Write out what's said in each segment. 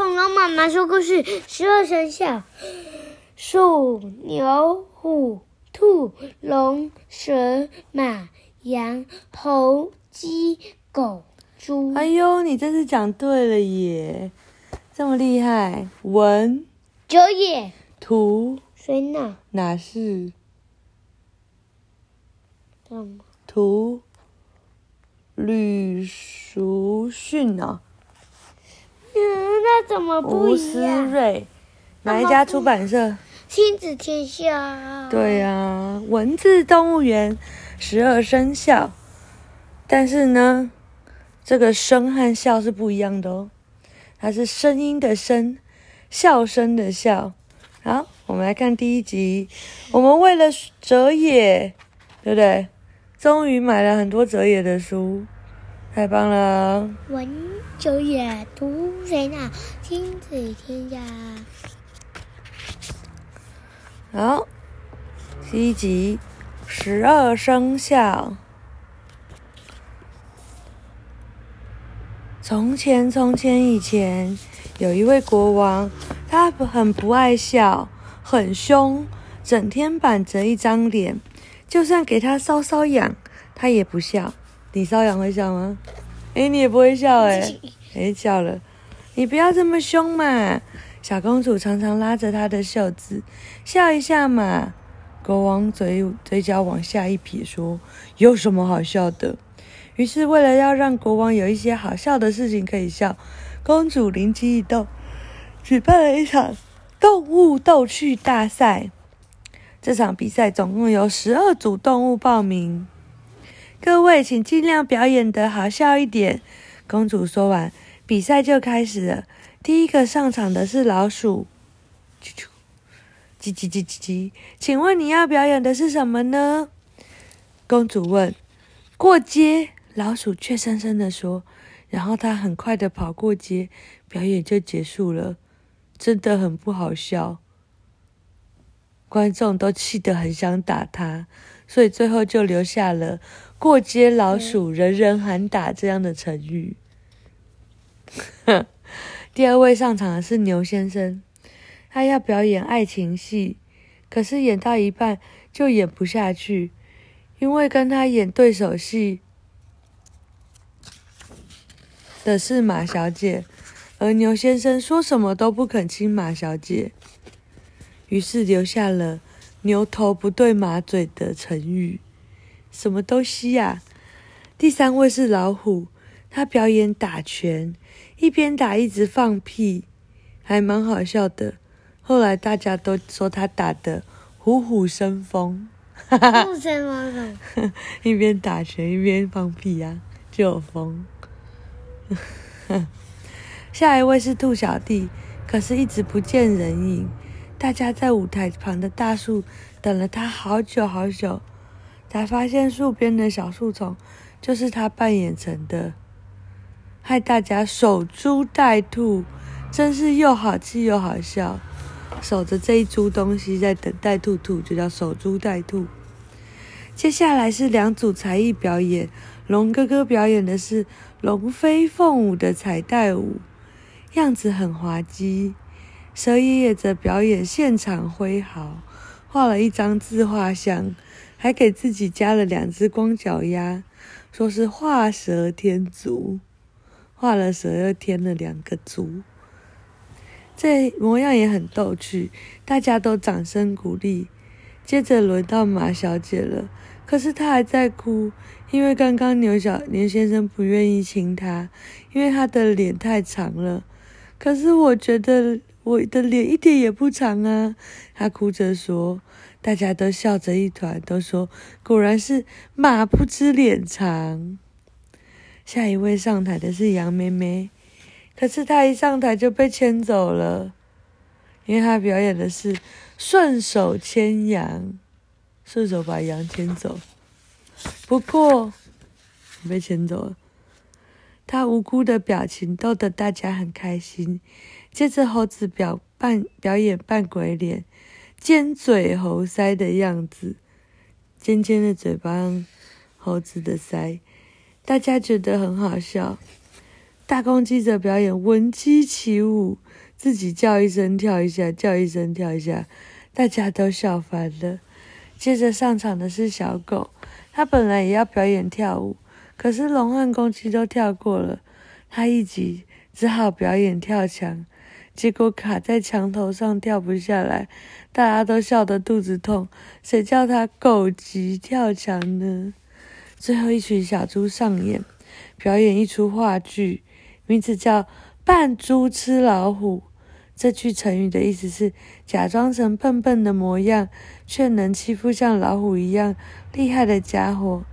恐龙妈妈说故事：十二生肖，鼠、牛、虎、兔、龙、蛇、马、羊、猴、鸡、狗、猪。哎呦，你真是讲对了耶！这么厉害，文九也，图谁呢？哪是？什么？图吕淑训呢？嗯，那怎么不一样？吴思睿，哪一家出版社？亲子天下。对呀、啊，文字动物园，十二生肖。但是呢，这个声和笑是不一样的哦。它是声音的声，笑声的笑。好，我们来看第一集。我们为了哲野，对不对？终于买了很多哲野的书，太棒了！文哲也，读谁呢？亲子天下。好，第一集，十二生肖。从前，从前以前，有一位国王，他很不爱笑，很凶，整天板着一张脸，就算给他搔搔痒，他也不笑。你瘙痒会笑吗？诶，你也不会笑诶，诶，笑了。你不要这么凶嘛！小公主常常拉着他的袖子，笑一下嘛。国王嘴嘴角往下一撇，说：“有什么好笑的？”于是，为了要让国王有一些好笑的事情可以笑，公主灵机一动，举办了一场动物逗趣大赛。这场比赛总共有十二组动物报名，各位请尽量表演得好笑一点。公主说完，比赛就开始了。第一个上场的是老鼠，啾啾，叽叽叽叽叽，请问你要表演的是什么呢？公主问。过街。老鼠怯生生地说，然后他很快地跑过街，表演就结束了，真的很不好笑。观众都气得很想打他，所以最后就留下了“过街老鼠，人人喊打”这样的成语。第二位上场的是牛先生，他要表演爱情戏，可是演到一半就演不下去，因为跟他演对手戏。的是马小姐，而牛先生说什么都不肯亲马小姐，于是留下了“牛头不对马嘴”的成语。什么东西呀？第三位是老虎，他表演打拳，一边打一直放屁，还蛮好笑的。后来大家都说他打的虎虎生风，哈哈，一边打拳一边放屁呀、啊，就有风。下一位是兔小弟，可是一直不见人影。大家在舞台旁的大树等了他好久好久，才发现树边的小树丛就是他扮演成的，害大家守株待兔，真是又好气又好笑。守着这一株东西在等待兔兔，就叫守株待兔。接下来是两组才艺表演，龙哥哥表演的是。龙飞凤舞的彩带舞，样子很滑稽。蛇爷爷则表演现场挥毫，画了一张自画像，还给自己加了两只光脚丫，说是画蛇添足。画了蛇又添了两个足，这模样也很逗趣，大家都掌声鼓励。接着轮到马小姐了。可是他还在哭，因为刚刚牛小牛先生不愿意亲他，因为他的脸太长了。可是我觉得我的脸一点也不长啊，他哭着说。大家都笑着一团，都说果然是马不知脸长。下一位上台的是羊妹妹，可是她一上台就被牵走了，因为她表演的是顺手牵羊。顺手把羊牵走，不过被牵走了。他无辜的表情逗得大家很开心。接着猴子表扮表演扮鬼脸，尖嘴猴腮的样子，尖尖的嘴巴，猴子的腮，大家觉得很好笑。大公鸡则表演闻鸡起舞，自己叫一声跳一下，叫一声跳一下，大家都笑翻了。接着上场的是小狗，它本来也要表演跳舞，可是龙和公鸡都跳过了，它一急只好表演跳墙，结果卡在墙头上跳不下来，大家都笑得肚子痛。谁叫它狗急跳墙呢？最后一群小猪上演，表演一出话剧，名字叫《扮猪吃老虎》。这句成语的意思是假装成笨笨的模样，却能欺负像老虎一样厉害的家伙。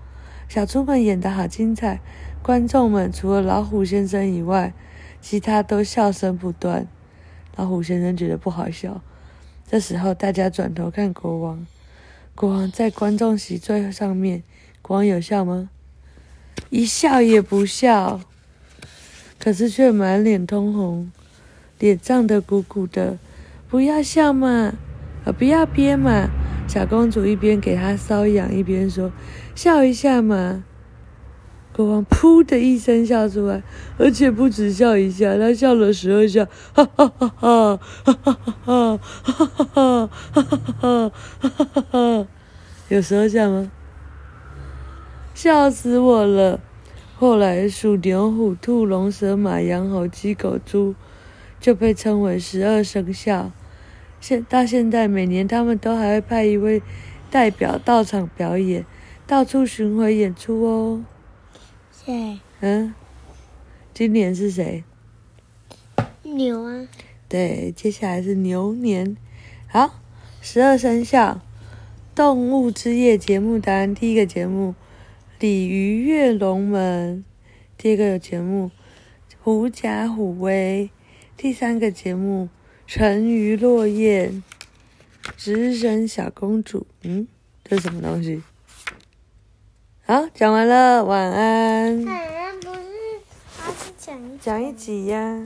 小猪们演得好精彩，观众们除了老虎先生以外，其他都笑声不断。老虎先生觉得不好笑。这时候，大家转头看国王，国王在观众席最上面。国王有笑吗？一笑也不笑，可是却满脸通红。脸胀得鼓鼓的，不要笑嘛，呃，不要憋嘛。小公主一边给他搔痒，一边说：“笑一下嘛。”国王噗的一声笑出来，而且不止笑一下，他笑了十二下，哈哈哈哈，哈哈哈哈，哈哈哈哈，哈哈哈哈，哈哈哈。有十二下吗？笑死我了。后来，鼠、牛、虎、兔、龙、蛇、马、羊、猴、鸡、狗、猪。就被称为十二生肖。现到现在，每年他们都还会派一位代表到场表演，到处巡回演出哦。谁？嗯，今年是谁？牛啊。对，接下来是牛年。好，十二生肖动物之夜节目答案：第一个节目《鲤鱼跃龙门》，第二个节目《狐假虎威》。第三个节目《沉鱼落雁》，直升小公主，嗯，这是什么东西？好，讲完了，晚安。晚安不是，他是讲一讲一集呀。